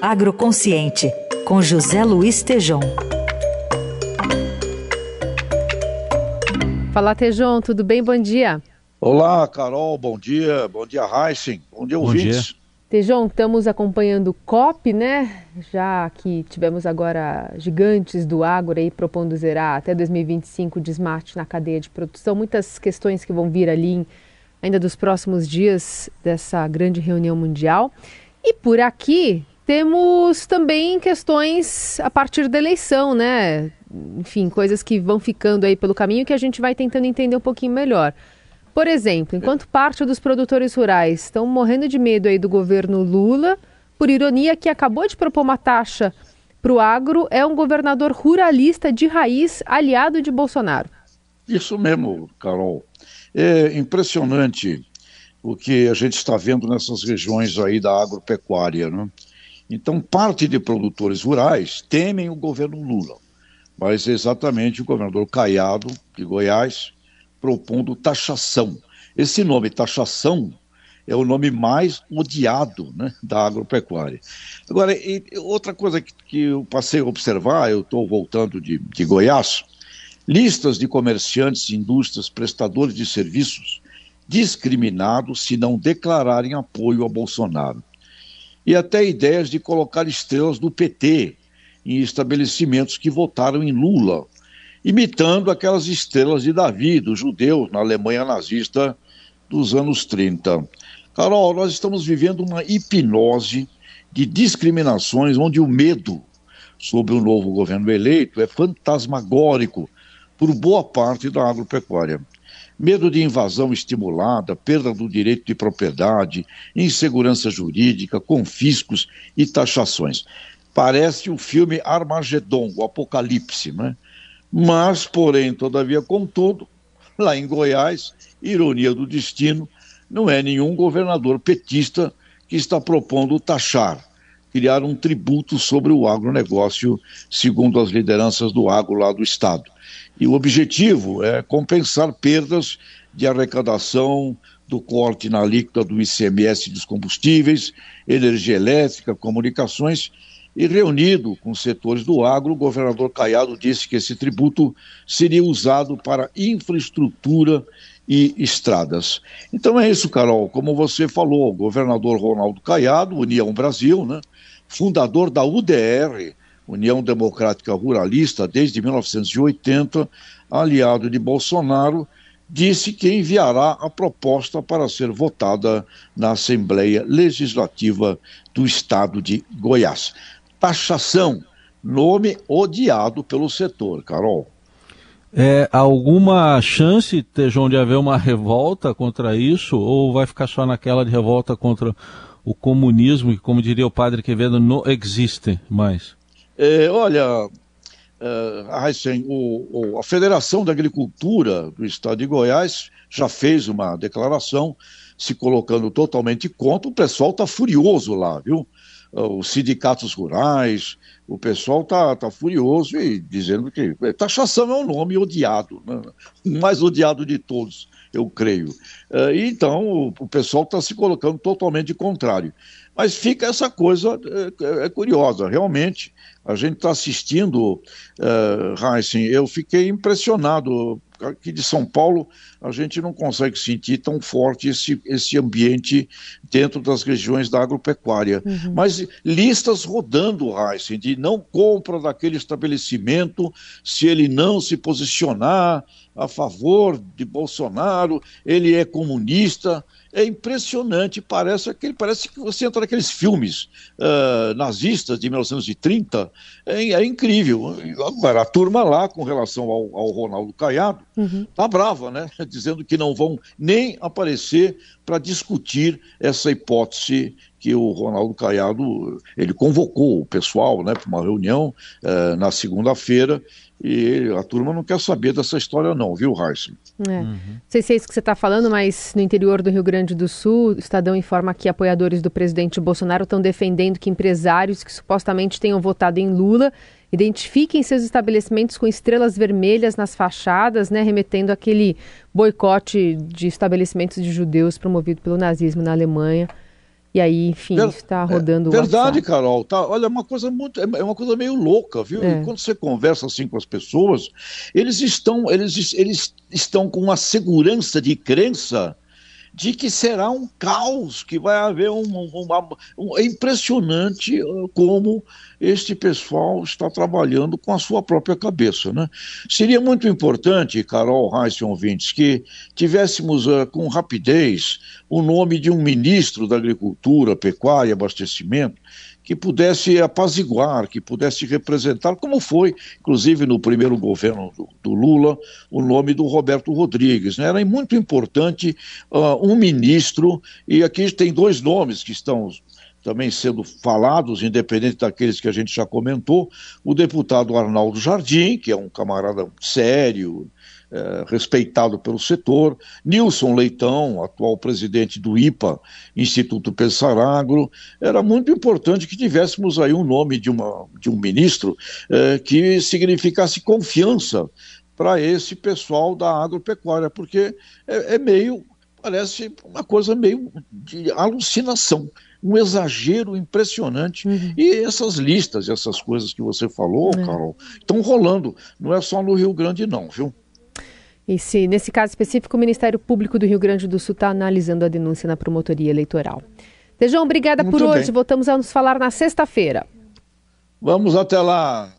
Agroconsciente, com José Luiz Tejom. Fala, Tejom, tudo bem? Bom dia. Olá, Carol, bom dia. Bom dia, Heisen. Bom dia, ouvintes. Dia. Tejão, estamos acompanhando o COP, né? Já que tivemos agora gigantes do agro aí propondo zerar até 2025 o desmate na cadeia de produção. Muitas questões que vão vir ali ainda dos próximos dias dessa grande reunião mundial. E por aqui temos também questões a partir da eleição, né? Enfim, coisas que vão ficando aí pelo caminho que a gente vai tentando entender um pouquinho melhor. Por exemplo, enquanto parte dos produtores rurais estão morrendo de medo aí do governo Lula, por ironia, que acabou de propor uma taxa para o agro, é um governador ruralista de raiz, aliado de Bolsonaro. Isso mesmo, Carol. É impressionante o que a gente está vendo nessas regiões aí da agropecuária. Né? Então, parte de produtores rurais temem o governo Lula, mas exatamente o governador Caiado, de Goiás, propondo taxação. Esse nome, taxação, é o nome mais odiado né, da agropecuária. Agora, outra coisa que, que, eu passei a observar, eu estou voltando de, de Goiás, listas de comerciantes, indústrias, prestadores de serviços discriminados se não declararem apoio a Bolsonaro. E até ideias de colocar estrelas do PT em estabelecimentos que votaram em Lula, imitando aquelas estrelas de Davi, dos judeus, na Alemanha nazista dos anos 30. Carol, nós estamos vivendo uma hipnose de discriminações onde o medo sobre o novo governo eleito é fantasmagórico por boa parte da agropecuária. Medo de invasão estimulada, perda do direito de propriedade, insegurança jurídica, confiscos e taxações. Parece o filme Armagedon, o Apocalipse, né? Mas, porém, todavia, contudo, lá em Goiás, ironia do destino, não é nenhum governador petista que está propondo taxar, criar um tributo sobre o agronegócio, segundo as lideranças do agro lá do Estado. E o objetivo é compensar perdas de arrecadação do corte na alíquota do ICMS dos combustíveis, energia elétrica, comunicações e reunido com setores do agro, o governador Caiado disse que esse tributo seria usado para infraestrutura e estradas. Então é isso, Carol. Como você falou, o governador Ronaldo Caiado, União Brasil, né, fundador da UDR, União Democrática Ruralista, desde 1980, aliado de Bolsonaro, disse que enviará a proposta para ser votada na Assembleia Legislativa do Estado de Goiás taxação, nome odiado pelo setor, Carol. É, alguma chance, Tejon, de haver uma revolta contra isso, ou vai ficar só naquela de revolta contra o comunismo, que, como diria o padre Quevedo, não existe mais? É, olha, Heisen, o, o, a Federação da Agricultura do Estado de Goiás já fez uma declaração se colocando totalmente contra. O pessoal está furioso lá, viu? os sindicatos rurais, o pessoal está tá furioso e dizendo que taxação é um nome odiado, né? o mais odiado de todos, eu creio. Uh, então o, o pessoal está se colocando totalmente contrário. Mas fica essa coisa é, é curiosa, realmente. A gente está assistindo, uh, Heisen, eu fiquei impressionado aqui de São Paulo, a gente não consegue sentir tão forte esse, esse ambiente dentro das regiões da agropecuária. Uhum. Mas listas rodando, Heisen, de não compra daquele estabelecimento se ele não se posicionar a favor de Bolsonaro, ele é comunista é impressionante, parece aquele, parece que você entra naqueles filmes uh, nazistas de 1930, é, é, incrível. Agora, a turma lá, com relação ao, ao Ronaldo Caiado, uhum. tá brava, né? Dizendo que não vão nem aparecer para discutir essa hipótese que o Ronaldo Caiado, ele convocou o pessoal, né, para uma reunião uh, na segunda-feira, e a turma não quer saber dessa história, não, viu, Raíssa? É. Uhum. Não sei se é isso que você está falando, mas no interior do Rio Grande do Sul, o Estadão informa que apoiadores do presidente Bolsonaro estão defendendo que empresários que supostamente tenham votado em Lula identifiquem seus estabelecimentos com estrelas vermelhas nas fachadas, né, remetendo àquele boicote de estabelecimentos de judeus promovido pelo nazismo na Alemanha. E aí, enfim, Ver, está rodando é, Verdade, Carol. Tá, olha, é uma coisa muito. É uma coisa meio louca, viu? É. quando você conversa assim com as pessoas, eles estão, eles, eles estão com uma segurança de crença de que será um caos, que vai haver um, um, é impressionante uh, como este pessoal está trabalhando com a sua própria cabeça. Né? Seria muito importante, Carol Reis ouvintes, que tivéssemos uh, com rapidez o nome de um ministro da Agricultura, Pecuária e Abastecimento, que pudesse apaziguar, que pudesse representar, como foi, inclusive no primeiro governo do, do Lula, o nome do Roberto Rodrigues. Né? Era muito importante uh, um ministro, e aqui tem dois nomes que estão também sendo falados, independente daqueles que a gente já comentou, o deputado Arnaldo Jardim, que é um camarada sério, é, respeitado pelo setor, Nilson Leitão, atual presidente do IPA, Instituto Pensaragro, era muito importante que tivéssemos aí um nome de, uma, de um ministro é, que significasse confiança para esse pessoal da agropecuária, porque é, é meio, parece uma coisa meio de alucinação um exagero impressionante. Uhum. E essas listas, essas coisas que você falou, é. Carol, estão rolando. Não é só no Rio Grande, não, viu? E se, nesse caso específico, o Ministério Público do Rio Grande do Sul está analisando a denúncia na promotoria eleitoral. Tejão, obrigada Muito por bem. hoje. Voltamos a nos falar na sexta-feira. Vamos até lá.